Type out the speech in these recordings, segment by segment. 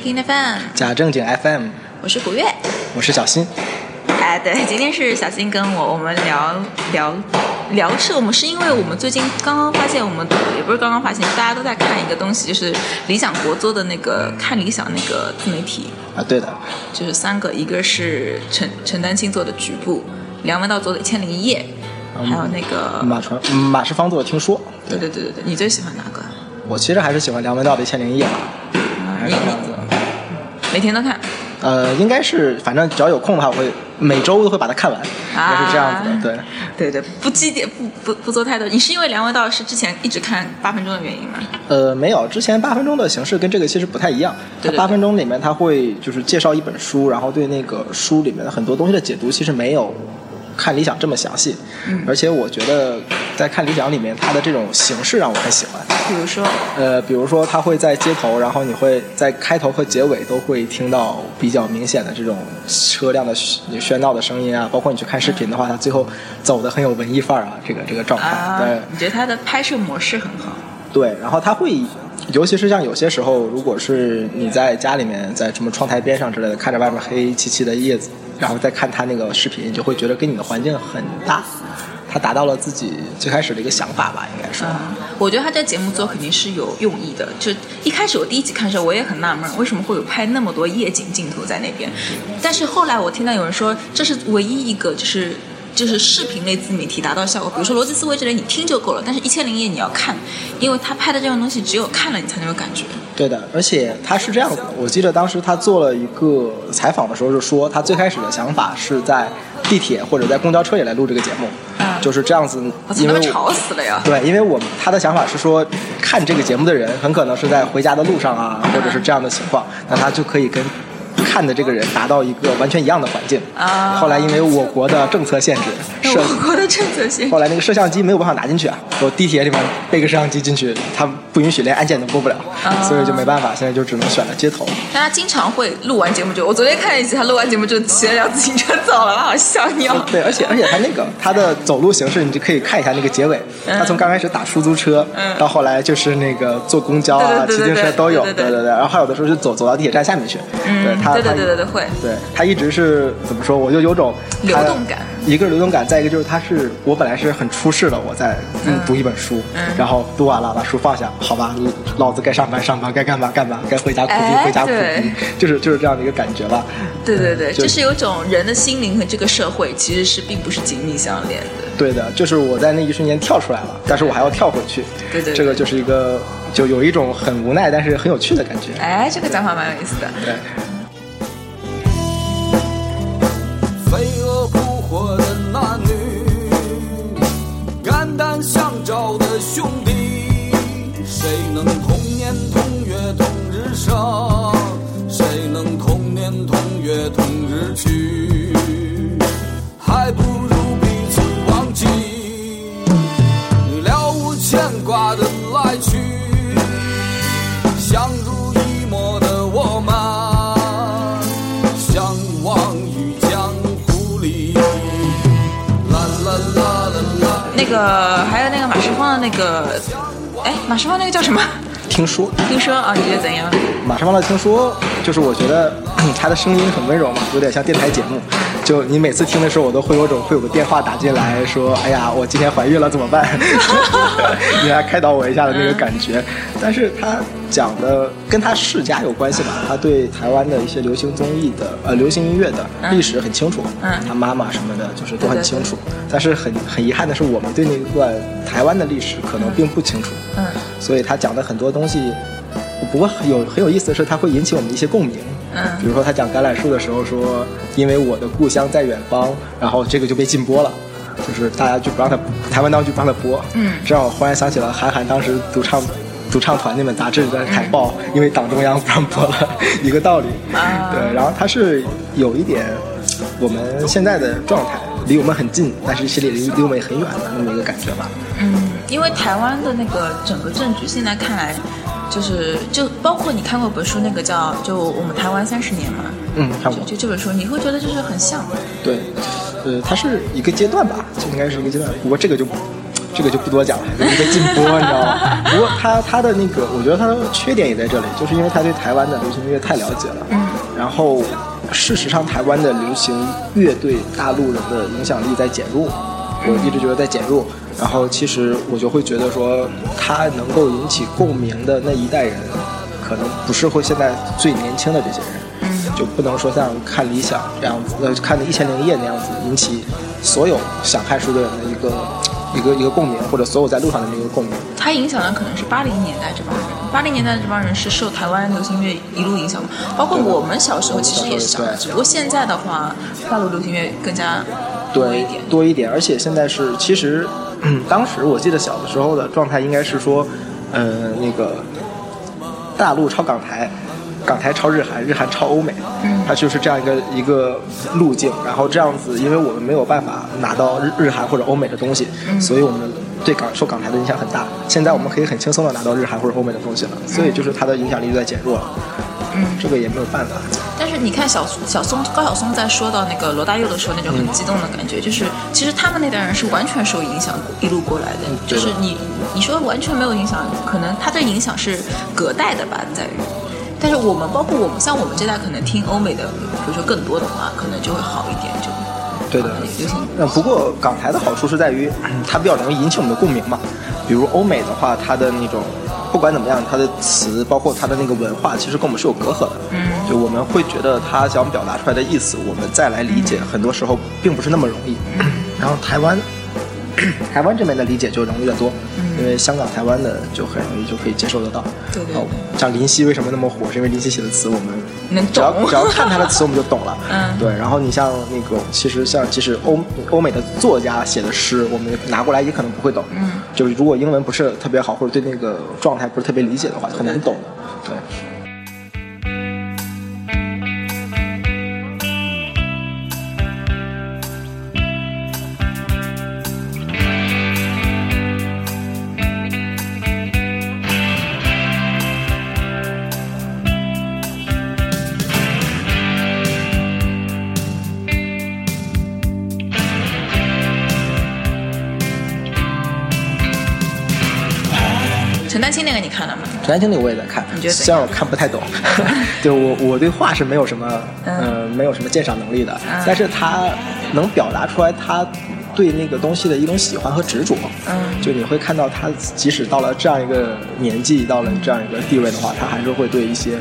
Breaking FM，假正经 FM，我是古月。我是小新。哎，对，今天是小新跟我，我们聊聊聊是我们是因为我们最近刚刚发现，我们也不是刚刚发现，大家都在看一个东西，就是理想国做的那个看理想那个自媒体，啊，对的，就是三个，一个是陈陈丹青做的局部，梁文道做的《一千零一夜》，还有那个马传马世芳做的听说。对对对对对，你最喜欢哪个？我其实还是喜欢梁文道的《一千零一夜》吧，还是这样子。每天都看，呃，应该是，反正只要有空的话，我会每周都会把它看完，应该是这样子的，对。对对，不积点，不不不做太多。你是因为梁文道是之前一直看八分钟的原因吗？呃，没有，之前八分钟的形式跟这个其实不太一样。对对对八分钟里面他会就是介绍一本书，然后对那个书里面的很多东西的解读，其实没有看理想这么详细。嗯而且我觉得在看理想里面，它的这种形式让我很喜欢。比如说，呃，比如说它会在街头，然后你会在开头和结尾都会听到比较明显的这种车辆的喧喧闹的声音啊，包括你去看视频的话，它最后走的很有文艺范儿啊，这个这个状态，啊对，你觉得它的拍摄模式很好？对，然后它会，尤其是像有些时候，如果是你在家里面，在什么窗台边上之类的，看着外面黑漆漆的叶子，然后再看他那个视频，你就会觉得跟你的环境很搭，他达到了自己最开始的一个想法吧，应该说。嗯，我觉得他这节目做肯定是有用意的。就一开始我第一集看的时候，我也很纳闷，为什么会有拍那么多夜景镜头在那边？但是后来我听到有人说，这是唯一一个就是。就是视频类自媒体达到效果，比如说逻辑思维这类，你听就够了。但是《一千零一夜》你要看，因为他拍的这种东西，只有看了你才能有感觉。对的，而且他是这样子的，我记得当时他做了一个采访的时候，就说他最开始的想法是在地铁或者在公交车里来录这个节目，嗯就是这样子因为我吵死了呀！对，因为我们他的想法是说，看这个节目的人很可能是在回家的路上啊，或者是这样的情况，那他就可以跟看的这个人达到一个完全一样的环境。啊后来因为我国的政策限制，摄我国的政策限制后来那个摄像机没有办法拿进去啊，我地铁里面背个摄像机进去，它不允许，连安检都过不了，啊所以就没办法，现在就只能选了街头。大家经常会录完节目就，我昨天看了一集，他录完节目就骑了辆自行车走了，好笑尿。对，而且而且他那个他的走路形式，你就可以看一下那个结尾。嗯他从刚开始打出租车，嗯到后来就是那个坐公交啊、骑自行车都有，对对对对对。然后还有的时候就走走到地铁站下面去。嗯对他，对对对对对会对他一直是怎么说？我就有种流动感。一个是流动感，再一个就是他是我本来是很出世的，我在嗯读一本书，嗯然后读完了把书放下，好吧，老子该上班上班，该干嘛干嘛，该回家苦逼哎回家苦逼，就是就是这样的一个感觉吧。对对对，就就是有种人的心灵和这个社会其实是并不是紧密相连的。对的，就是我在那一瞬间跳出来了，但是我还要跳回去。对对对 这个就是一个就有一种很无奈，但是很有趣的感觉。哎，这个讲法蛮有意思的。对，飞蛾扑火的男女，肝胆相照的兄弟，谁能同年同月同日生？谁能同年同月同日去？还不个还有那个马世芳的那个，哎，马世芳那个叫什么？听说听说啊，你觉得怎样？马世芳的听说，就是我觉得他的声音很温柔嘛，有点像电台节目。就你每次听的时候，我都会有种会有个电话打进来说：“哎呀，我今天怀孕了怎么办？” 你来开导我一下的那个感觉。但是他讲的跟他世家有关系吧？他对台湾的一些流行综艺的呃流行音乐的历史很清楚，嗯他妈妈什么的，就是都很清楚。但是很很遗憾的是，我们对那段台湾的历史可能并不清楚。嗯所以他讲的很多东西，不过很有很有意思的是，他会引起我们的一些共鸣。嗯比如说他讲橄榄树的时候说，因为我的故乡在远方，然后这个就被禁播了，就是大家就不让他台湾当局不让他播。嗯这让我忽然想起了韩寒当时独唱。独唱团那本杂志的海报，因为党中央不让播了，一个道理。啊对，然后他是有一点我们现在的状态，离我们很近，但是其实离离我们也很远的那么一个感觉吧。嗯，因为台湾的那个整个政局现在看来，就是就包括你看过本书，那个叫就我们台湾三十年嘛，嗯，看过就。就这本书，你会觉得就是很像。对，呃，它是一个阶段吧，就应该是一个阶段。不过这个就，这这个就不多讲了，一个禁播，你知道吗？不过他他的那个，我觉得他的缺点也在这里，就是因为他对台湾的流行音乐太了解了。嗯。然后，事实上，台湾的流行乐对大陆人的影响力在减弱，我一直觉得在减弱。然后，其实我就会觉得说，他能够引起共鸣的那一代人，可能不是会现在最年轻的这些人。就不能说像看理想这样子，呃，看那一千零一夜那样子引起所有想看书的人的一个一个一个共鸣，或者所有在路上的一个共鸣。他影响的可能是八零年代这帮人，八零年代这帮人是受台湾流行乐一路影响的，包括我们小时候其实也是这样，只不过现在的话，大陆流行乐更加多一点，多一点，而且现在是其实，当时我记得小的时候的状态应该是说，呃，那个大陆超港台。港台超日韩，日韩超欧美，它就是这样一个一个路径。然后这样子，因为我们没有办法拿到日日韩或者欧美的东西，所以我们对港受港台的影响很大。现在我们可以很轻松的拿到日韩或者欧美的东西了，所以就是它的影响力就在减弱了。嗯，这个也没有办法。但是你看小小松高晓松在说到那个罗大佑的时候，那种很激动的感觉，就是其实他们那代人是完全受影响一路过来的。就是你你说完全没有影响，可能他的影响是隔代的吧，在于。但是我们包括我们像我们这代可能听欧美的，比如说更多的话，可能就会好一点，就对的。流行。呃，不过港台的好处是在于它比较容易引起我们的共鸣嘛。比如欧美的话，它的那种不管怎么样，他的词包括他的那个文化，其实跟我们是有隔阂的。嗯。就我们会觉得他想表达出来的意思，我们再来理解，很多时候并不是那么容易。然后台湾。台湾这边的理解就容易得多，因为香港、台湾的就很容易就可以接受得到。对对。像林夕为什么那么火，是因为林夕写的词我们能只要只要看他的词我们就懂了。嗯。对，然后你像那个，其实像即使欧欧美的作家写的诗，我们拿过来也可能不会懂。嗯。就是如果英文不是特别好，或者对那个状态不是特别理解的话，很难懂的。对。陈丹青那个我也在看，虽然我看不太懂，对我我对画是没有什么嗯。没有什么鉴赏能力的，但是他能表达出来他对那个东西的一种喜欢和执着，嗯，就你会看到他即使到了这样一个年纪，到了这样一个地位的话，他还是会对一些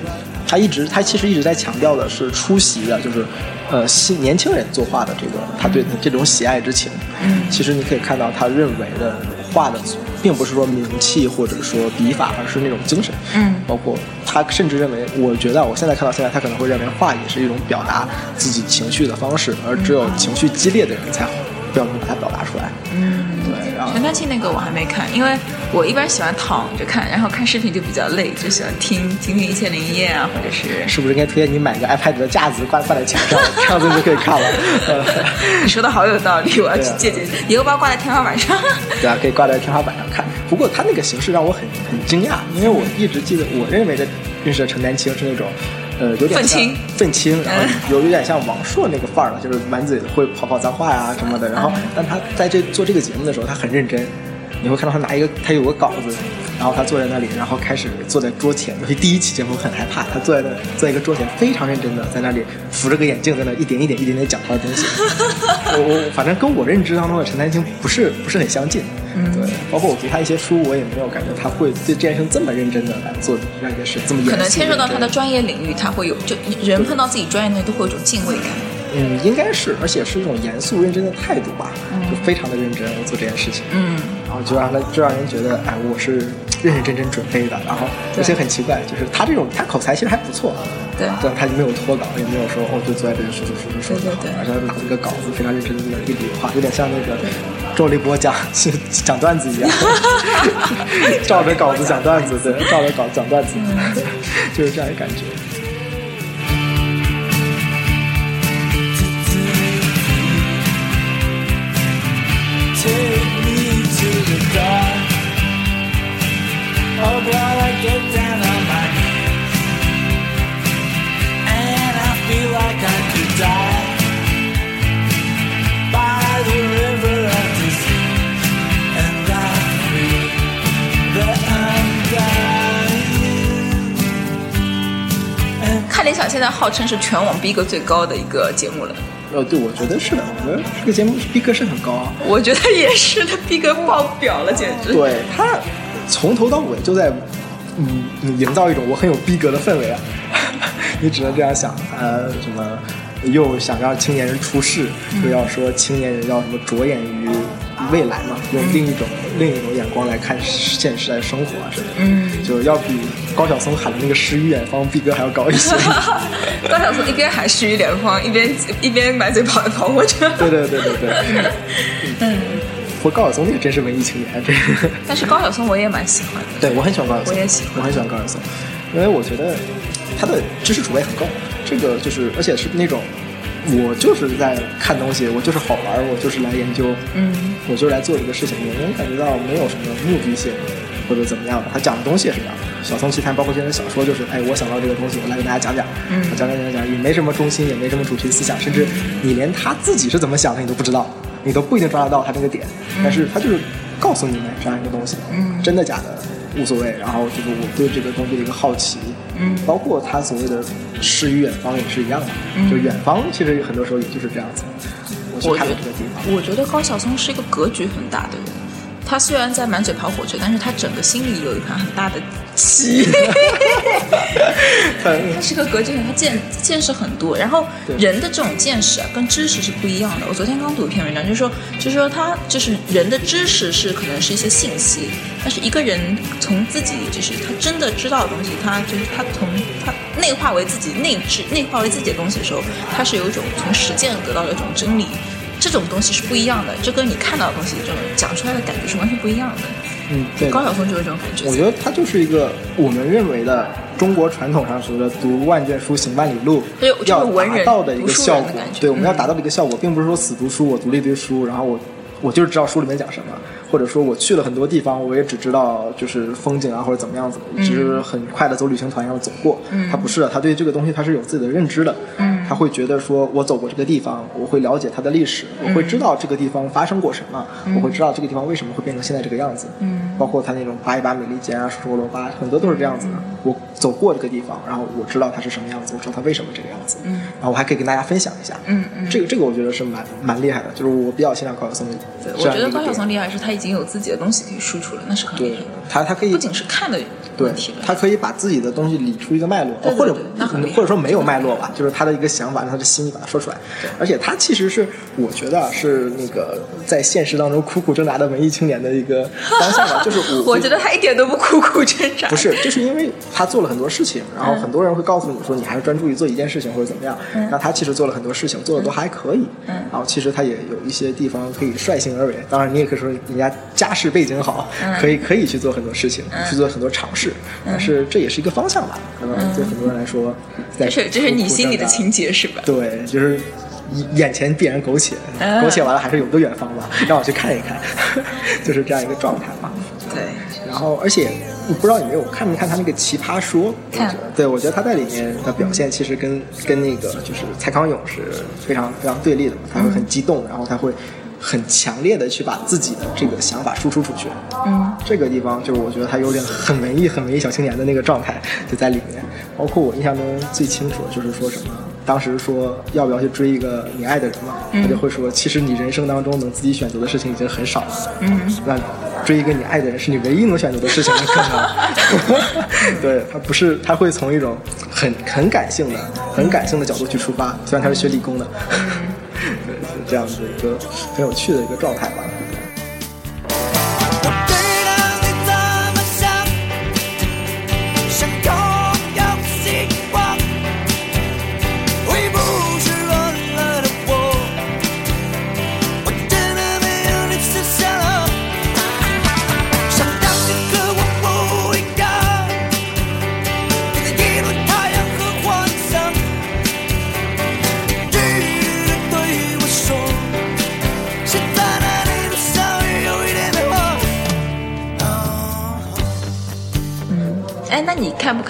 他一直他其实一直在强调的是出席的，就是呃新年轻人作画的这个他对这种喜爱之情，嗯，其实你可以看到他认为的画的。并不是说名气或者说笔法，而是那种精神。嗯，包括他甚至认为，我觉得我现在看到现在，他可能会认为画也是一种表达自己情绪的方式，而只有情绪激烈的人才不要能把它表达出来。嗯，对。然后陈丹青那个我还没看，因为我一般喜欢躺着看，然后看视频就比较累，就喜欢听听听一千零一夜啊，或者是是不是应该推荐你买个 iPad 的架子挂挂在墙上，这样子就可以看了。你说的好有道理，我要去借鉴，以后把它挂在天花板上。对啊，可以挂在天花板上看。不过他那个形式让我很很惊讶，因为我一直记得我认为的认识的陈丹青是那种。呃，有点愤青，愤青，然后有有点像王朔那个范儿了，就是满嘴会跑跑脏话呀什么的。然后，但他在这做这个节目的时候，他很认真。你会看到他拿一个，他有个稿子，然后他坐在那里，然后开始坐在桌前。尤其第一期节目很害怕，他坐在那，坐在一个桌前，非常认真的在那里扶着个眼镜，在那一点一点一点点讲他的东西。我我反正跟我认知当中的陈丹青不是不是很相近。嗯，对，包括我读他一些书，我也没有感觉他会对这件事这么认真的来做这样一件事，这么可能牵涉到他的专业领域，他会有就人碰到自己专业内都会有一种敬畏感。嗯，应该是，而且是一种严肃认真的态度吧，就非常的认真做这件事情。嗯，然后就让他，就让人觉得，哎，我是认认真真准备的。然后而且很奇怪，就是他这种，他口才其实还不错。对，但他就没有脱稿，也没有说哦，就坐在这里说说说说说。对对对。而且拿着一个稿子，非常认真的在那一理话，有点像那个周立波讲讲段子一样，照着稿子讲段子，对，照着稿讲段子，就是这样的感觉。看联想现在号称是全网逼格最高的一个节目了。哦对我觉得是的我觉得这个节目逼格是很高啊。我觉得也是的逼格爆表了简直。对。他从头到尾就在嗯营造一种我很有逼格的氛围啊。你只能这样想，呃，什么又想让青年人出世，又要说青年人要什么着眼于未来嘛，用另一种另一种眼光来看现实来生活啊什么的，嗯，就要比高晓松喊的那个诗与远方逼格还要高一些。高晓松一边喊诗与远方，一边一边满嘴跑跑火车。对对对对对。嗯。不过高晓松那个真是文艺青年，这个。但是高晓松我也蛮喜欢的。对我很喜欢高晓松，我也喜欢，我很喜欢高晓松，因为我觉得他的知识储备很够。这个就是，而且是那种，我就是在看东西，我就是好玩，我就是来研究，嗯，我就是来做这个事情，我能感觉到没有什么目的性或者怎么样的。他讲的东西也是这样的，《小松奇谈》包括这些小说，就是哎，我想到这个东西，我来给大家讲讲，嗯，讲讲讲讲，也没什么中心，也没什么主题思想，甚至你连他自己是怎么想的你都不知道，你都不一定抓得到他那个点，但是他就是告诉你们这样一个东西，嗯，真的假的无所谓，然后就是我对这个东西的一个好奇。嗯，包括他所谓的诗与远方也是一样的，就远方其实很多时候也就是这样子。我去看这个地方，我觉得高晓松是一个格局很大的人。他虽然在满嘴跑火车，但是他整个心里有一盘很大的棋。他是个格局很，他见见识很多。然后人的这种见识啊，跟知识是不一样的。我昨天刚读一篇文章，就是说，就是说他就是人的知识是可能是一些信息，但是一个人从自己就是他真的知道的东西，他就是他从他内化为自己内置内化为自己的东西的时候，他是有一种从实践得到的一种真理。这种东西是不一样的，这跟你看到的东西这种讲出来的感觉是完全不一样的。嗯，对。高晓松就是这种感觉。我觉得他就是一个我们认为的中国传统上说的“读万卷书，行万里路”要达到的一个效果。对，我们要达到的一个效果，并不是说死读书，我读了一堆书，然后我我就是知道书里面讲什么。或者说我去了很多地方，我也只知道就是风景啊，或者怎么样子，只是很快的走旅行团一样走过。他不是的，他对这个东西他是有自己的认知的。他会觉得说，我走过这个地方，我会了解它的历史，我会知道这个地方发生过什么，我会知道这个地方为什么会变成现在这个样子。嗯包括他那种扒一扒美利坚啊，说罗巴，很多都是这样子的。我走过这个地方，然后我知道它是什么样子，我知道它为什么这个样子。然后我还可以跟大家分享一下。嗯嗯，这个这个我觉得是蛮蛮厉害的，就是我比较欣赏高晓松的。对，我觉得高晓松厉害是他。已经有自己的东西可以输出了，那是很厉害的。他他可以不仅是看的问题他可以把自己的东西理出一个脉络，或者或者说没有脉络吧，就是他的一个想法，他的心意把它说出来。而且他其实是我觉得是那个在现实当中苦苦挣扎的文艺青年的一个方向吧。就是我我觉得他一点都不苦苦挣扎，不是，就是因为他做了很多事情，然后很多人会告诉你说你还是专注于做一件事情或者怎么样。那他其实做了很多事情，做的都还可以。然后其实他也有一些地方可以率性而为。当然你也可以说人家家世背景好，可以可以去做很多事情，去做很多尝试。但是这也是一个方向吧？可能对很多人来说，这是这是你心里的情节是吧？对，就是眼前必然苟且，苟且完了还是有个远方吧，让我去看一看，就是这样一个状态嘛。对。然后，而且不知道你没有看没看他那个《奇葩说》？看。对，我觉得他在里面的表现其实跟跟那个就是蔡康永是非常非常对立的。他会很激动，然后他会。很强烈的去把自己的这个想法输出出去，嗯，这个地方就是我觉得他有点很文艺、很文艺小青年的那个状态就在里面。包括我印象中最清楚的就是说什么，当时说要不要去追一个你爱的人嘛，他就会说，其实你人生当中能自己选择的事情已经很少了，嗯，那追一个你爱的人是你唯一能选择的事情，可能，对他不是，他会从一种很很感性的、很感性的角度去出发，虽然他是学理工的。这样的一个很有趣的一个状态吧。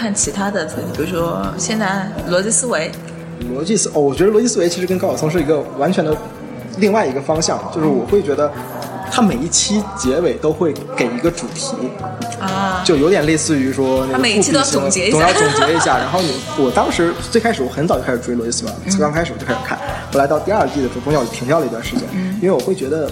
看其他的？比如说现在逻辑思维，逻辑思哦，我觉得逻辑思维其实跟高晓松是一个完全的另外一个方向。就是我会觉得他每一期结尾都会给一个主题，啊，就有点类似于说那个他每一期都要总结一下总要总结一下。然后你，我当时最开始我很早就开始追逻辑思维，从刚开始我就开始看，后来到第二季的时候，中间我就停掉了一段时间，嗯因为我会觉得。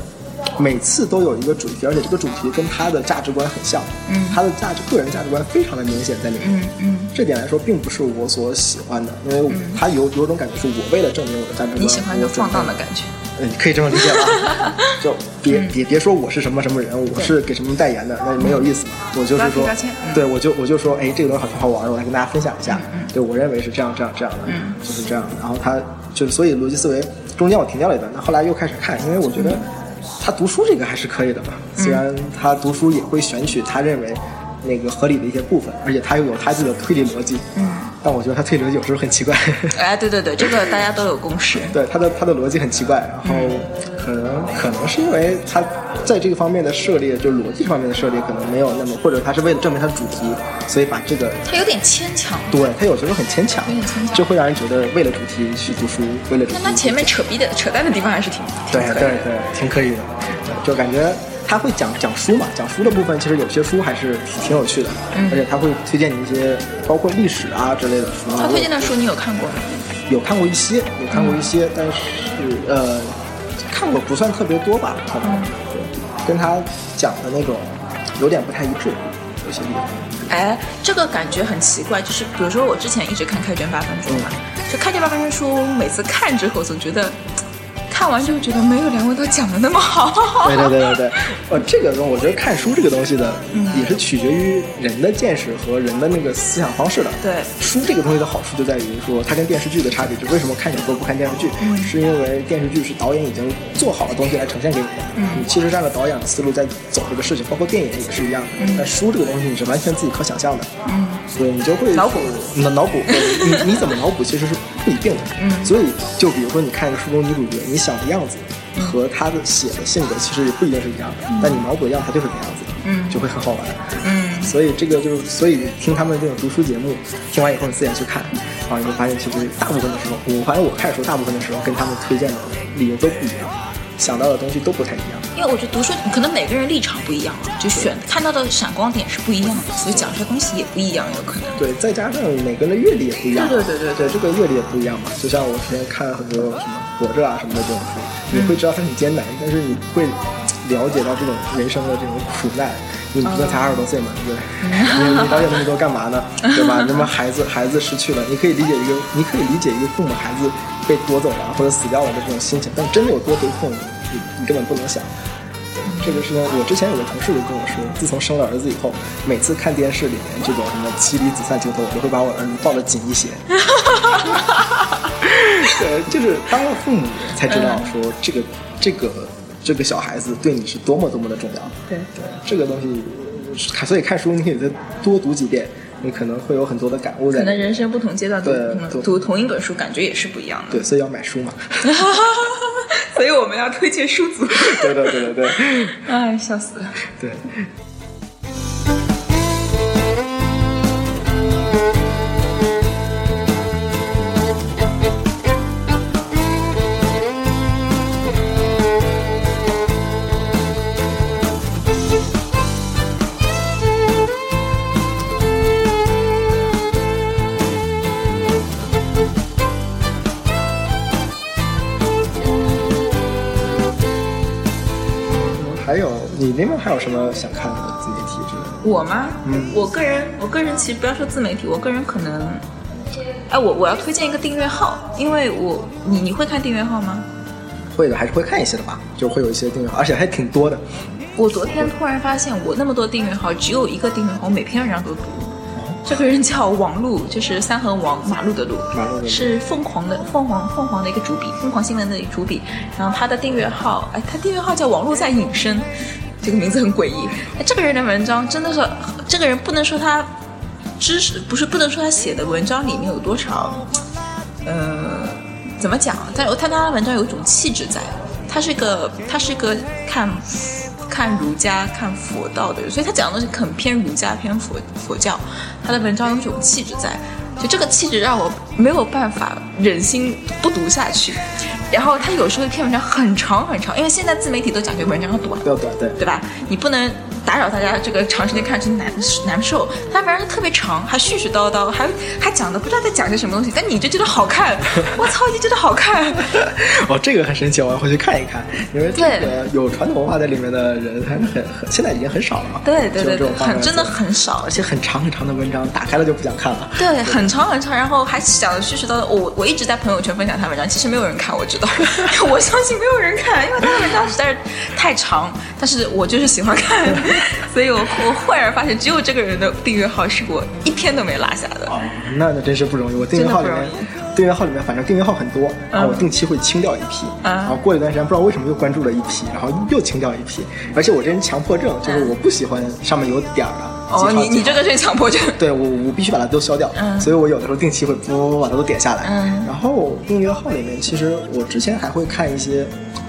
每次都有一个主题，而且这个主题跟他的价值观很像，嗯他的价值个人价值观非常的明显在里面，嗯嗯，这点来说并不是我所喜欢的，因为他有有种感觉是我为了证明我的价值观，你喜欢就放荡的感觉。嗯，可以这么理解吧？就别别别说我是什么什么人，我是给什么代言的，那没有意思嘛。我就是说对我就我就说，哎，这个东西好挺好玩的，我来跟大家分享一下。对我认为是这样这样这样的，嗯就是这样。然后他就是所以逻辑思维中间我停掉了一段，那后来又开始看，因为我觉得他读书这个还是可以的吧。虽然他读书也会选取他认为那个合理的一些部分，而且他又有他自己的推理逻辑。嗯，但我觉得他推理逻辑有时候很奇怪。哎，对对对，这个大家都有共识。对他的他的逻辑很奇怪，然后可能可能是因为他在这个方面的涉猎，就逻辑方面的涉猎可能没有那么，或者他是为了证明他的主题，所以把这个他有点牵强，对他有时候很牵强有点牵强，就会让人觉得为了主题去读书，为了主题但他前面扯逼的、扯淡的地方还是挺对挺可以的。对对挺可以的，就感觉。他会讲讲书嘛，讲书的部分其实有些书还是挺挺有趣的，嗯而且他会推荐你一些包括历史啊之类的书。他推荐的书你有看过吗？有看过一些，有看过一些，但是呃，看过不算特别多吧，可能、对，跟他讲的那种有点不太一致，有些地方。哎，这个感觉很奇怪，就是比如说我之前一直看《开卷八分钟》嘛，就《开卷八分钟》书，每次看之后总觉得。看完之后觉得没有梁文道讲的那么好，对对对对对，呃，这个东我觉得看书这个东西的，嗯。也是取决于人的见识和人的那个思想方式的。对。书这个东西的好处就在于说，它跟电视剧的差别，就为什么看小说不看电视剧，嗯。是因为电视剧是导演已经做好的东西来呈现给你的，嗯。你其实是按照导演的思路在走这个事情，包括电影也是一样的。但书这个东西你是完全自己可想象的，嗯，对你就会脑补。脑脑补，你你怎么脑补其实是不一定的。嗯。所以就比如说你看一个书中女主角，你想的样子和她的写的性格其实也不一定是一样的，但你脑补的样子她就是那样子的，嗯。就会很好玩。嗯，所以这个就是，所以听他们这种读书节目，听完以后你自己去看，然后，你会发现其实大部分的时候，我反正我看书大部分的时候跟他们推荐的理由都不一样，想到的东西都不太一样。因为我觉得读书可能每个人立场不一样啊，就选看到的闪光点是不一样的，所以讲出来东西也不一样，有可能。对，再加上每个人的阅历也不一样，对对对对对，这个阅历也不一样嘛。就像我之前看很多什么活着啊什么的这种书，你会知道它很艰难，但是你会了解到这种人生的这种苦难。你毕竟才二十多岁嘛，对不对？你 你了解那么多干嘛呢？对吧？那么孩子孩子失去了，你可以理解一个，你可以理解一个父母孩子被夺走了或者死掉了的这种心情，但真的有多悲痛，你你根本不能想。这个事情，我之前有个同事就跟我说，自从生了儿子以后，每次看电视里面这种什么妻离子散镜头，我都会把我儿子抱得紧一些。对，就是当了父母才知道说这个这个这个小孩子对你是多么多么的重要。对对，这个东西，看所以看书你可以再多读几遍，你可能会有很多的感悟在可。能人生不同阶段读对可能对读同一本书感觉也是不一样的。对，所以要买书嘛。所以我们要推荐书组。对对对对对 哎，笑死了。对。那边还有什么想看的自媒体之类的？我吗？嗯我个人，我个人其实不要说自媒体，我个人可能，哎，我我要推荐一个订阅号，因为我你你会看订阅号吗？会的，还是会看一些的吧，就会有一些订阅号，而且还挺多的。我昨天突然发现，我那么多订阅号，只有一个订阅号，我每篇文章都读。这个人叫王璐，就是三横王马路的路，是凤凰的凤凰凤凰的一个主笔，凤凰新闻的主笔。然后他的订阅号，哎，他订阅号叫王璐在隐身，这个名字很诡异。这个人的文章真的是，这个人不能说他知识，不是不能说他写的文章里面有多少，呃，怎么讲？但但他的文章有一种气质在，他是个他是个看看儒家、看佛道的人，所以他讲的东西很偏儒家、偏佛佛教。他的文章有一种气质在，就这个气质让我没有办法忍心不读下去。然后他有时候一篇文章很长很长，因为现在自媒体都讲究文章要短，要短对。对吧？你不能打扰大家这个长时间看真难难受。他反正特别长，还絮絮叨叨，还还讲的不知道在讲些什么东西，但你就觉得好看。我操，你觉得好看？哦，这个很神奇，我要回去看一看，因为这个有传统文化在里面的人还是很很，现在已经很少了嘛。对对对很真的很少而。且很长很长的文章，打开了就不想看了。对，很长很长，然后还讲的絮絮叨叨。我我一直在朋友圈分享他文章，其实没有人看，我知道，我相信没有人看，因为他的文章实在是太长。但是我就是喜欢看，所以我我忽然发现，只有这个人的订阅号是我一天都没落下的。哦，那那真是不容易。我订阅号里面订阅号里面，反正订阅号很多，然后我定期会清掉一批，嗯然后过一段时间不知道为什么又关注了一批，然后又清掉一批。而且我这人强迫症，就是我不喜欢上面有点儿的。哦，你你这个是强迫症。对我我必须把它都消掉，嗯所以我有的时候定期会不把它都点下来。嗯然后订阅号里面，其实我之前还会看一些，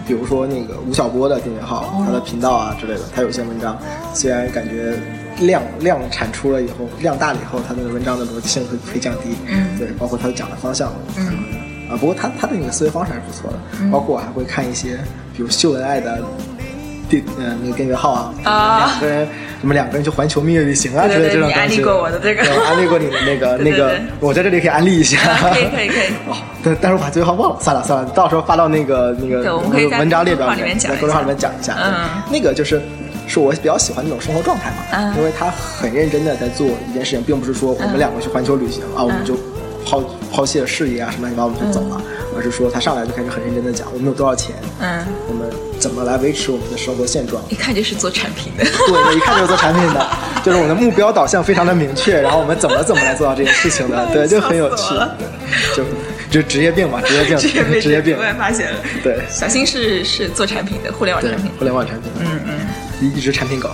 比如说那个吴晓波的订阅号，哦他的频道啊之类的，他有些文章虽然感觉量量产出了以后，量大了以后，他的文章的逻辑性会会降低。嗯对，包括他讲的方向。嗯啊，不过他他的那个思维方式还是不错的，包括我还会看一些，比如秀恩爱的订呃那个订阅号啊，啊。两个人什么两个人去环球蜜月旅行啊对之类这种东西。安利过我的这个。安利过你的那个 那个对，我在这里可以安利一下。啊可以可以可以。哦，但但是我把这句话忘了，算了算了，到时候发到那个那个文章列表里面在公众号下里面讲一下。嗯。对那个就是。是我比较喜欢那种生活状态嘛，嗯。因为他很认真的在做一件事情，并不是说我们两个去环球旅行、啊，我们就抛抛弃了事业啊什么乱七八糟我们就走了，而是说他上来就开始很认真的讲我们有多少钱，嗯，我们怎么来维持我们的生活现状，一看就是做产品的。对对，一看就是做产品的，就是我们的目标导向非常的明确，然后我们怎么怎么来做到这件事情的，对，就很有趣就就职业病嘛，职业病，职业病，职业病我，也发现了。对小新是是做产品的，互联网产品，。互联网产品，嗯嗯。一一直产品狗。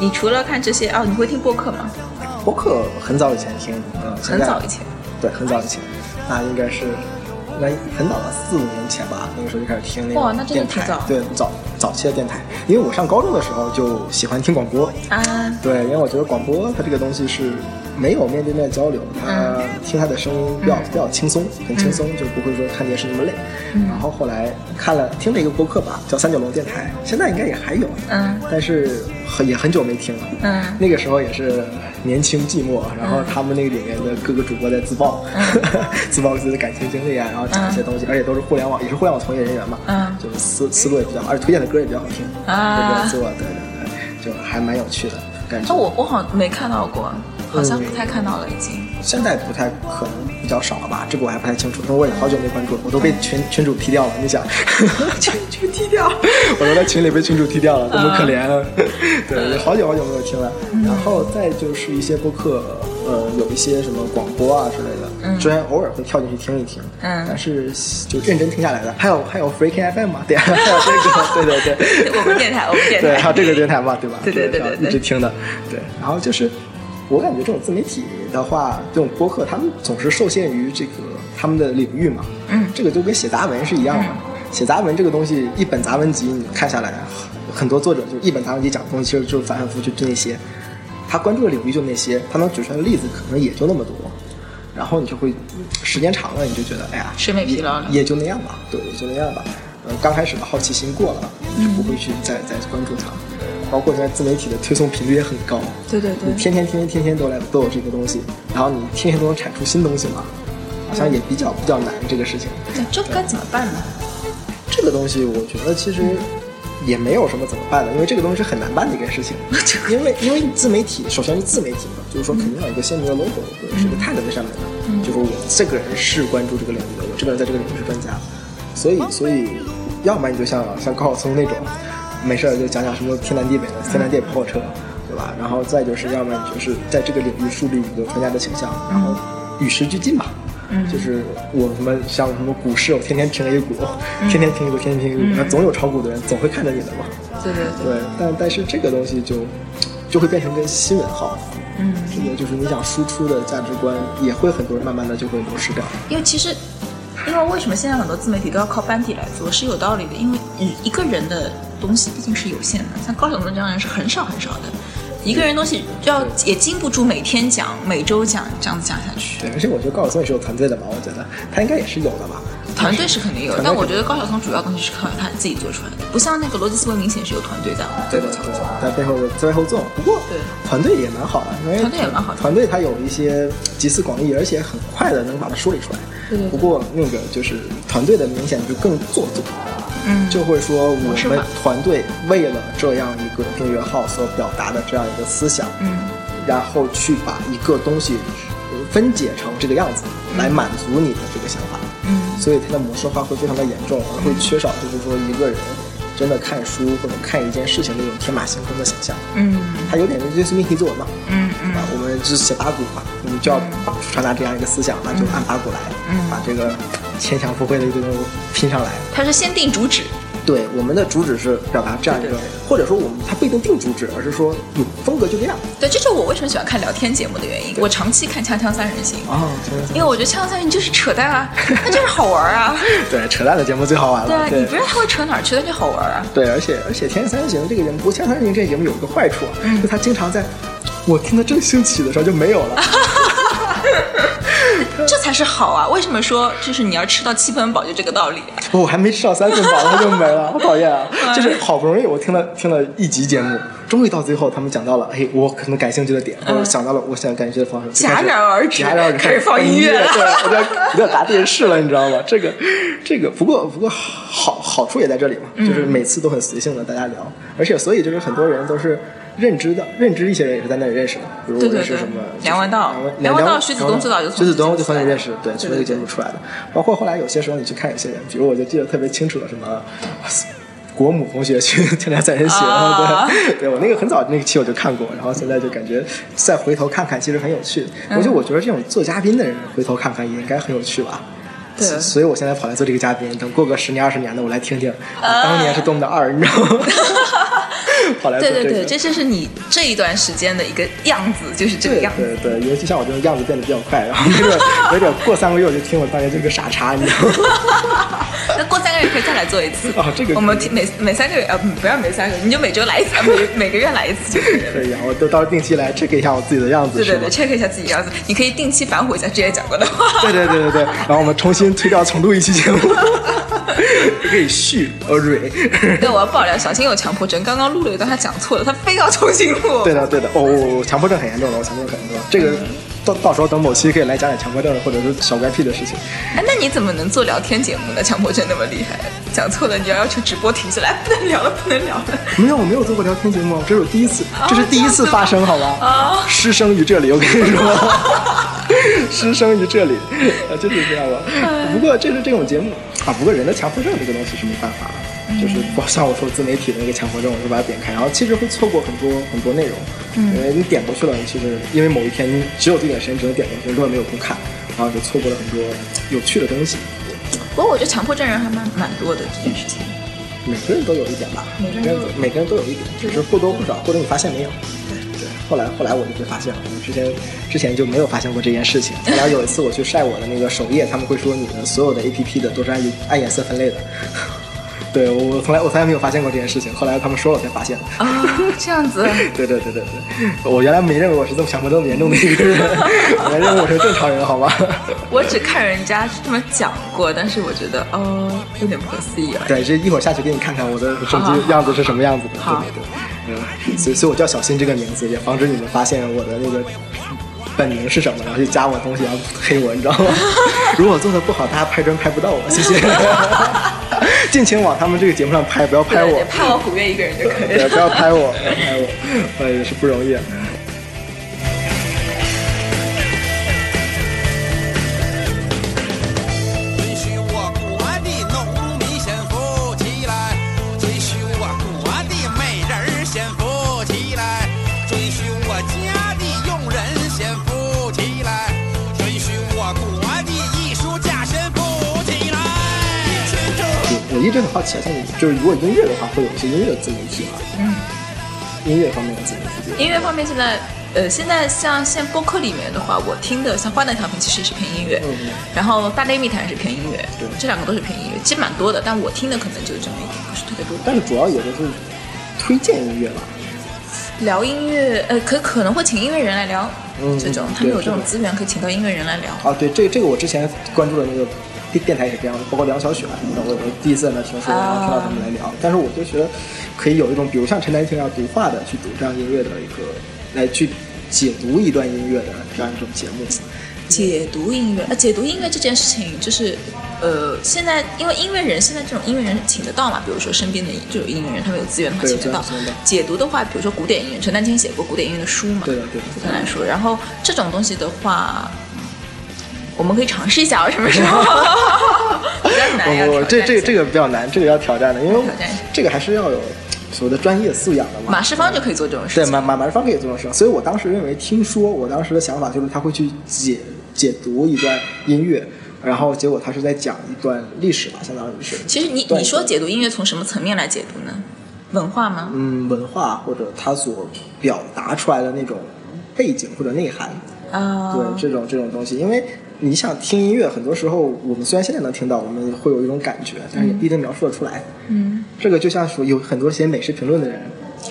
你你除了看这些哦，你会听播客吗？播客很早以前听，嗯，很早以前。对，很早以前，那应该是，那很早了，四五年前吧，那个时候就开始听那个电台。早，对，早早期的电台，因为我上高中的时候就喜欢听广播，啊，对，因为我觉得广播它这个东西是没有面对面交流，它嗯。听它的声音比较、比较轻松，很轻松，就不会说看电视那么累。嗯。然后后来看了听了一个播客吧，叫三角龙电台，现在应该也还有，嗯。但是很也很久没听了。嗯。那个时候也是年轻寂寞，然后他们那个里面的各个主播在自曝，自曝自己的感情经历啊，然后讲一些东西，而且都是互联网，也是互联网从业人员嘛，嗯。就是思思路也比较好，而且推荐的歌也比较好听，啊。也比较做，对对对，就还蛮有趣的感觉。那我我好像没看到过，好像不太看到了已经。现在不太可能，比较少了吧？这个我还不太清楚，因为我也好久没关注了，我都被群群主踢掉了。你想，群主踢掉，我都在群里被群主踢掉了，多么可怜啊！对，好久好久没有听了。然后再就是一些播客，呃，有一些什么广播啊之类的，虽然偶尔会跳进去听一听，嗯但是就认真听下来的，还有还有 Freaking FM 嘛，对，还有这个，对对对，我们电台，我们电对，还有。这个电台嘛，对吧？对对对对对一直听的，对。然后就是，我感觉这种自媒体的话，这种播客，他们总是受限于这个他们的领域嘛。嗯这个就跟写杂文是一样的。写杂文这个东西，一本杂文集你看下来，很多作者就一本杂文集讲的东西，其实就是反反复复就就那些，他关注的领域就那些，他能举出来的例子可能也就那么多。然后你就会时间长了，你就觉得，哎呀，审美疲劳了也也就那样吧，对，也就那样吧。嗯，刚开始的好奇心过了，就不会去再再关注它。包括现在自媒体的推送频率也很高，对对对你天天天天天天都来都有这个东西，然后你天天都能产出新东西嘛，好像也比较比较难这个事情。那这该怎么办呢？这个东西我觉得其实也没有什么怎么办的，因为这个东西是很难办的一件事情。因为因为自媒体首先是自媒体嘛，就是说肯定要有一个鲜明的 logo 或者是一个 tag 在上面的，就是我这个人是关注这个领域的，我这个人在这个领域是专家，所以所以要么你就像像高晓松那种，没事儿就讲讲什么天南地北的天南地北跑火车，对吧？然后再就是要么你就是在这个领域树立一个专家的形象，然后与时俱进吧。就是我什么像什么股市，我天天听 A 股，天天听 A 股，天天听 A 股，那总有炒股的人，总会看着你的嘛。对对对，对，但但是这个东西就就会变成跟新闻号，嗯，这个就是你想输出的价值观，也会很多人慢慢的就会流失掉。因为其实因为为什么现在很多自媒体都要靠班底来做，是有道理的。因为一一个人的东西毕竟是有限的，像高晓松这样的人是很少很少的，一个人东西就要也经不住每天讲、每周讲这样子讲下去。对，而且我觉得高晓松也是有团队的吧，我觉得他应该也是有的吧。团队是肯定有，但我觉得高晓松主要东西是靠他自己做出来的，不像那个逻辑思维明显是有团队在对的，背后操作。在背后在背后做。不过对团队也蛮好的，因为团队也蛮好的团队他有一些集思广益，而且很快的能把它梳理出来。对对对不过那个就是团队的明显就更做作，嗯，就会说我们团队为了这样一个订阅号所表达的这样一个思想，嗯，然后去把一个东西呃分解成这个样子，来满足你的这个想法。嗯。所以它的模式化会非常的严重，而会缺少就是说一个人真的看书或者看一件事情那种天马行空的想象。嗯。它有点就是命题作文嘛，嗯嗯。啊，我们就是写八股嘛，我们就要传达这样一个思想，那就按八股来，嗯。把这个牵强附会的一个东西拼上来。他是先定主旨，对，我们的主旨是表达这样一个对对，或者说我们它不一定定主旨，而是说有风格就这样。对，这就是我为什么喜欢看聊天节目的原因。我长期看《锵锵三人行》，啊，因为我觉得《锵锵三人行》就是扯淡啊，那就是好玩啊。对扯淡的节目最好玩了对啊，你不知道他会扯哪儿去，但就好玩啊。对，而且而且《天三人行》这个节目，不过《天三行》这个节目有一个坏处就他经常在我听得正兴起的时候就没有了。这才是好啊！为什么说就是你要吃到七分饱，就这个道理？我还没吃到三分饱，它就没了，好讨厌啊！哎就是好不容易我听了听了一集节目，终于到最后他们讲到了，哎，我可能感兴趣的点，或者想到了我想感兴趣的方式，就开始戛然而止戛然而止，开始放音音乐了对，我就要我在打电视了，你知道吗？这个这个，不过不过好好处也在这里嘛，嗯就是每次都很随性的大家聊，而且所以就是很多人都是。认知的认知一些人也是在那里认识的，比如我认识什么梁文道梁梁文道徐子东最早就从徐子东这个就从那里认识，对，从那个节目出来的。包括后来有些时候你去看有些人，比如我就记得特别清楚的什么。国母同学去《参加在人行》啊 对，对我那个很早那个期我就看过，然后现在就感觉再回头看看，其实很有趣。嗯我就我觉得这种做嘉宾的人回头看看也应该很有趣吧。对所所以我现在跑来做这个嘉宾，等过个十年二十年的，我来听听、当年是多么的二，你知道吗？跑来做这个。对对对，这就是你这一段时间的一个样子，就是这个样子。对对，尤其像我这种样子变得比较快，然后没准没准过三个月我就听我当年这个傻叉，你知道吗？那过三个月可以再来做一次。哦这个我们每每三个月啊，不不要每三个月，你就每周来一次，啊每 每个月来一次就可以了。对呀，我都到时候定期来 check 一下我自己的样子，对对对，check 一下自己样子，你可以定期反悔一下之前讲过的话。对对对对对，然后我们重新推掉重录一期节目，可以续呃蕊。对，我要爆料，小新有强迫症，刚刚录了一段他讲错了，他非要重新录。对的对的，哦，强迫症很严重的，我强迫症很严重。这个到到时候等某期可以来讲讲强迫症或者是小怪癖的事情。哎，那你怎么能做聊天节目呢？强迫症那么厉害，讲错了你要要求直播停下来，不能聊了，不能聊了。没有，我没有做过聊天节目，这是我第一次，这是第一次发生，好吧？啊师生于这里，我跟你说，失声于这里，啊，就是这样吧。不过这是这种节目啊，不过人的强迫症这个东西是没办法的，就是不像我说自媒体的那个强迫症，我就把它点开，然后其实会错过很多很多内容，因为你点过去了，其实因为某一天你只有这点时间只能点过去，你根本没有空看，然后就错过了很多有趣的东西。不过我觉得强迫症人还蛮蛮多的这件事情。每个人都有一点吧，每个人都每个人都有一点，只是或多或少，或者你发现没有。对，后来后来我就被发现了，我之前之前就没有发现过这件事情。后来有一次我去晒我的那个首页，他们会说你的所有的 APP 的都是按按颜色分类的。对我我从来我从来没有发现过这件事情，后来他们说了我才发现的。啊，这样子。对对对对对，我原来没认为我是这么强迫这么严重的一个人，我还认为我是正常人，好吗？我只看人家这么讲过，但是我觉得哦，有点不可思议啊。对，这一会儿下去给你看看我的手机样子是什么样子的。好对对对，嗯，所以所以我叫小新这个名字，也防止你们发现我的那个本名是什么，然后去加我东西，然后黑我，你知道吗？如果做的不好，大家拍砖拍不到我，谢谢。尽情往他们这个节目上拍，不要拍我拍我虎月一个人就可以对，了。不要拍我，不要拍我，呃，也是不容易。我我一直很好奇啊，像你就是如果音乐的话，会有一些音乐自媒体吗？嗯，音乐方面的自媒体，音乐方面现在呃，现在像现播客里面的话，我听的像《欢乐调频》其实也是偏音乐，然后《大内密谈》是偏音乐，对这两个都是偏音乐，其实蛮多的，但我听的可能就是这么一点，不是特别多。但是主要也都是推荐音乐吧。聊音乐，呃，可可能会请音乐人来聊，嗯这种嗯他们有这种资源可以请到音乐人来聊。啊，对，这这个我之前关注的那个电电台也是这样的，包括梁小雪啊什么的，我我第一次在那听说，然后听到他们来聊，但是我就觉得可以有一种，比如像陈丹青这样读画的去读这样音乐的一个，来去解读一段音乐的这样一种节目。解读音乐，呃，解读音乐这件事情，就是，呃，现在因为音乐人，现在这种音乐人请得到嘛，比如说身边的就有音乐人，他们有资源的话请得到。解读的话，比如说古典音乐，陈丹青写过古典音乐的书嘛，对的对的就他来说，然后这种东西的话，我们可以尝试一下，什么时候？比较难呀，我这这个这个个比较难，这个要挑战的，因为这个还是要有所谓的专业素养的嘛。马世芳就可以做这种事对，情。马马马世芳可以做这种事情，所以我当时认为，听说我当时的想法就是他会去解解读一段音乐，然后结果他是在讲一段历史吧，相当于是。其实你对你说解读音乐从什么层面来解读呢？文化吗？嗯，文化或者他所表达出来的那种背景或者内涵，啊、对这种这种东西，因为你想听音乐，很多时候我们虽然现在能听到，我们会有一种感觉，但是也不一定描述得出来。嗯。这个就像说有很多写美食评论的人，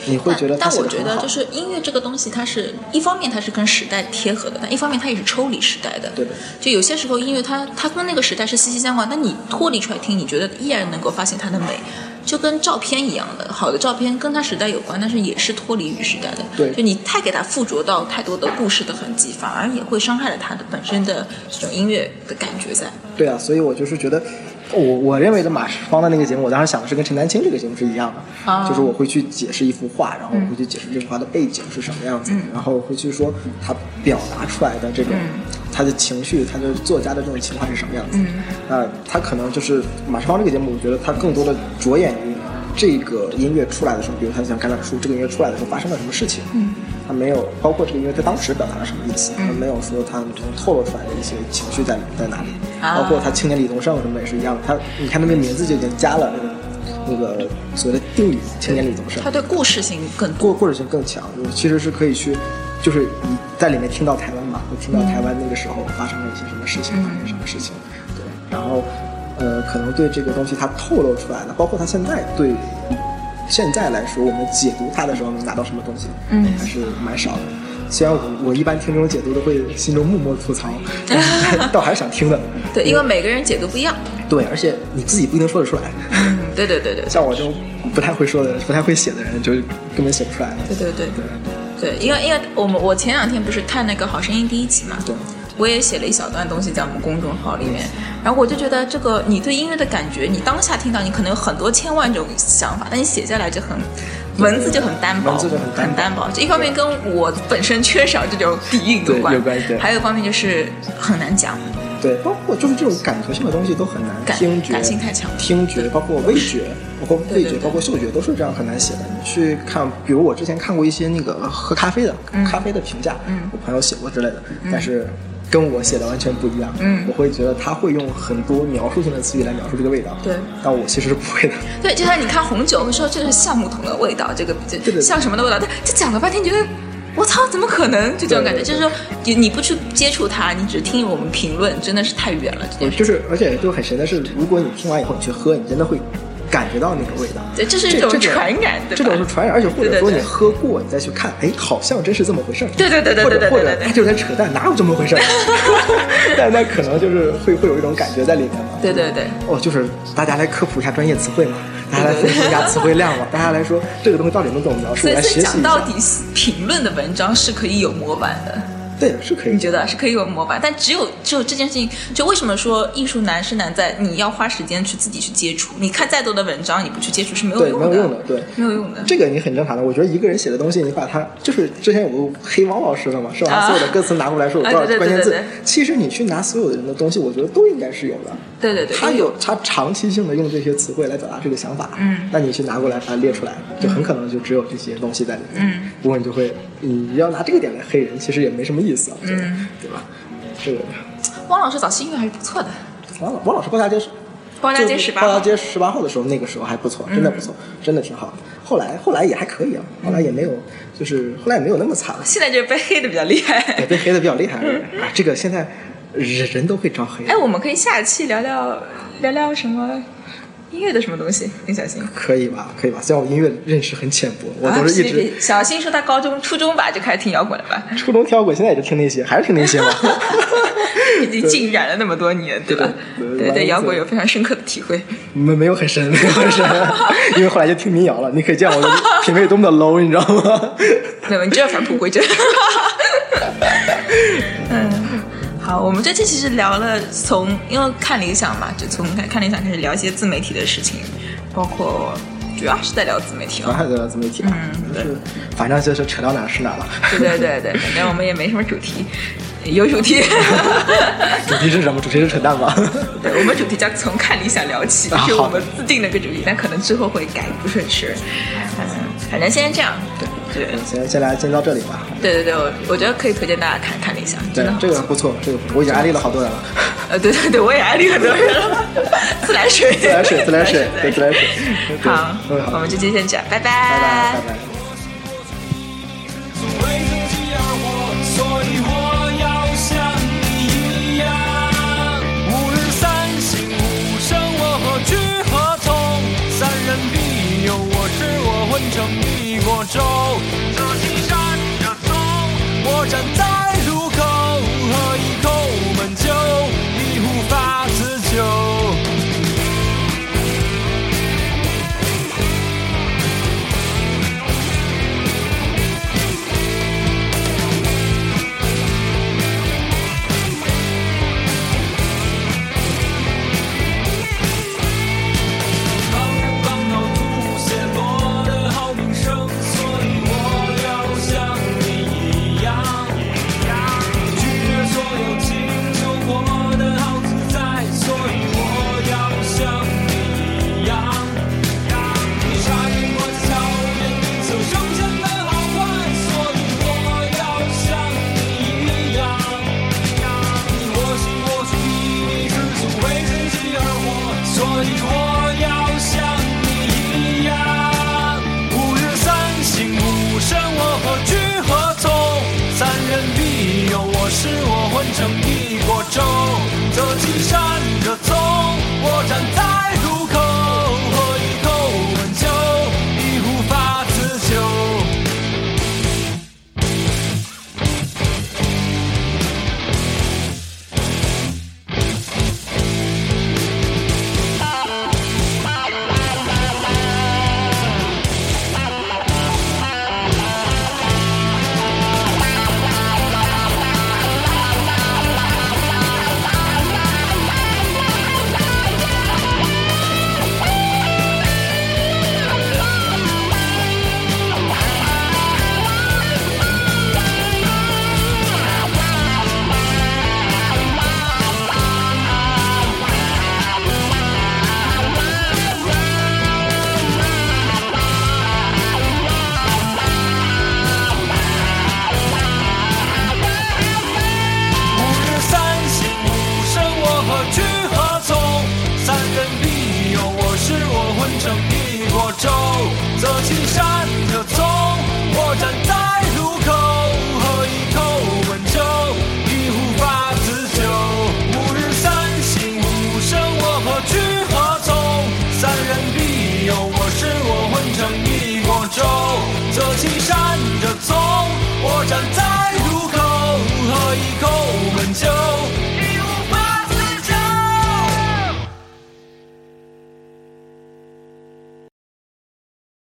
你会觉得他但我觉得就。是音乐这个东西，它是一方面它是跟时代贴合的，但一方面它也是抽离时代的。对的就有些时候音乐它它跟那个时代是息息相关，但你脱离出来听，你觉得依然能够发现它的美。就跟照片一样的，好的照片跟它时代有关，但是也是脱离于时代的。对就你太给它附着到太多的故事的痕迹，反而也会伤害了它的本身的这种音乐的感觉在。对啊，所以我就是觉得，我我认为的马世芳的那个节目，我当时想的是跟陈丹青这个节目是一样的，啊就是我会去解释一幅画，然后我会去解释这幅画的背景是什么样子，嗯然后会去说他表达出来的这种、他的情绪，他的作家的这种情怀是什么样子。嗯那他可能就是马世芳这个节目，我觉得他更多的着眼于这个音乐出来的时候，比如他想橄榄树这个音乐出来的时候发生了什么事情，嗯，他没有包括这个音乐在当时表达了什么意思，他没有说他透露出来的一些情绪在在哪里，啊。包括他青年李宗盛什么也是一样的，他你看那个名字就已经加了那个那个所谓的定语青年李宗盛。他，对故事性更多。过或者性更强，就是其实是可以去，就是你在里面听到台湾嘛，会听到台湾那个时候发生了一些什么事情，发生了什么事情，对，然后呃，可能对这个东西它透露出来的，包括他现在对现在来说，我们解读它的时候能拿到什么东西，嗯还是蛮少的。虽然我我一般听这种解读都会心中默默吐槽，但是 倒还是想听的。对，因为每个人解读不一样。对，而且你自己不一定说得出来。嗯，对对对对，像我这种不太会说的、不太会写的人，就根本写不出来。对对对对，因为因为我们我前两天不是看那个《好声音》第一集嘛，对，我也写了一小段东西在我们公众号里面，然后我就觉得这个你对音乐的感觉，你当下听到你可能有很多千万种想法，但你写下来就很。文字就很单薄，文字就很单薄单薄。这一方面跟我本身缺少这种底蕴有关，有关对还有一方面就是很难讲。对，包括就是这种感觉性的东西都很难，感听觉、感性太强听觉包括 味觉，包括味觉，包括嗅觉，都是这样很难写的。你去看，比如我之前看过一些那个喝咖啡的、咖啡的评价，嗯我朋友写过之类的，但是跟我写的完全不一样。嗯我会觉得他会用很多描述性的词语来描述这个味道，对但我其实是不会的。对，就像你看红酒，会说这是橡木桶的味道，这个这像什么的味道，但这讲了半天，觉得我操，怎么可能？就这种感觉，就是说你你不去接触它，你只听我们评论，真的是太远了。这件事就是，而且就很神的是，如果你听完以后你去喝，你真的会感觉到那个味道。对，这是一种传染，对？这种是传染，而且或者说你喝过，你再去看，哎，好像真是这么回事儿。对对对对或者或者对对对对他就是在扯淡，哪有这么回事儿？但那可能就是会会有一种感觉在里面嘛。对对对哦，就是大家来科普一下专业词汇嘛，大家来分析一下词汇量嘛，大家来说这个东西到底能怎么描述，来学习一下。讲到底，评论的文章是可以有模板的。对，是可以。你觉得是可以有模板，但只有只有这件事情，就为什么说艺术难是难在你要花时间去自己去接触，你看再多的文章，你不去接触是没有对，用没有用的，对。没有用的。这个你很正常的，我觉得一个人写的东西，你把它就是之前有个黑王老师的嘛，是吧？啊所有的歌词拿过来说有多少关键字对对，其实你去拿所有的人的东西，我觉得都应该是有的。对对对，他有他长期性的用这些词汇来表达这个想法，嗯。那你去拿过来把它列出来，就很可能就只有这些东西在里面，嗯，不过你就会，你要拿这个点来黑人，其实也没什么意思啊，我觉得嗯，对吧？这个。汪老师早期音乐还是不错的。汪老汪老师高下接受，包家街就18号。包家街十八号的时候，那个时候还不错，真的不错，真的挺好。的。后来后来也还可以啊，后来也没有，就是后来也没有那么惨了。现在就是被黑的比较厉害。对，被黑的比较厉害而已。啊，这个现在人人都会招黑。哎，我们可以下期聊聊聊聊什么音乐的什么东西？林小新，可以吧？可以吧？虽然我音乐认识很浅薄，我啊都是一直小新说他高中、初中吧就开始听摇滚了吧？初中听摇滚，现在也就听那些，还是听那些吧。已经浸染了那么多年，对吧？对对对对，对摇滚有非常深刻的体会。没没有很深，没有很深，因为后来就听民谣了。你可以见我的品味多么的 low，你知道吗？没有，你这返璞归真。我们这期其实聊了从因为看理想嘛，就从看看理想开始聊一些自媒体的事情，包括主要是在聊自媒体啊。传海的自媒体，嗯，就是反正就是扯到哪儿是哪儿了。对对对对，反正我们也没什么主题，有主题。主题是什么？主题是扯淡吧？对，我们主题叫从看理想聊起，啊是我们自定的个主题，但可能之后会改，不是很 sure。嗯，反正先这样。对对先先来先到这里吧。对对对，我我觉得可以推荐大家看看理想，真对的，这个不错，这个我已经安利了好多人了。呃，对对对，我也安利很多人了。自来水，自来水，自来水，对，自来水。好嗯，好，我们这期先这样，拜拜拜，拜拜。为站在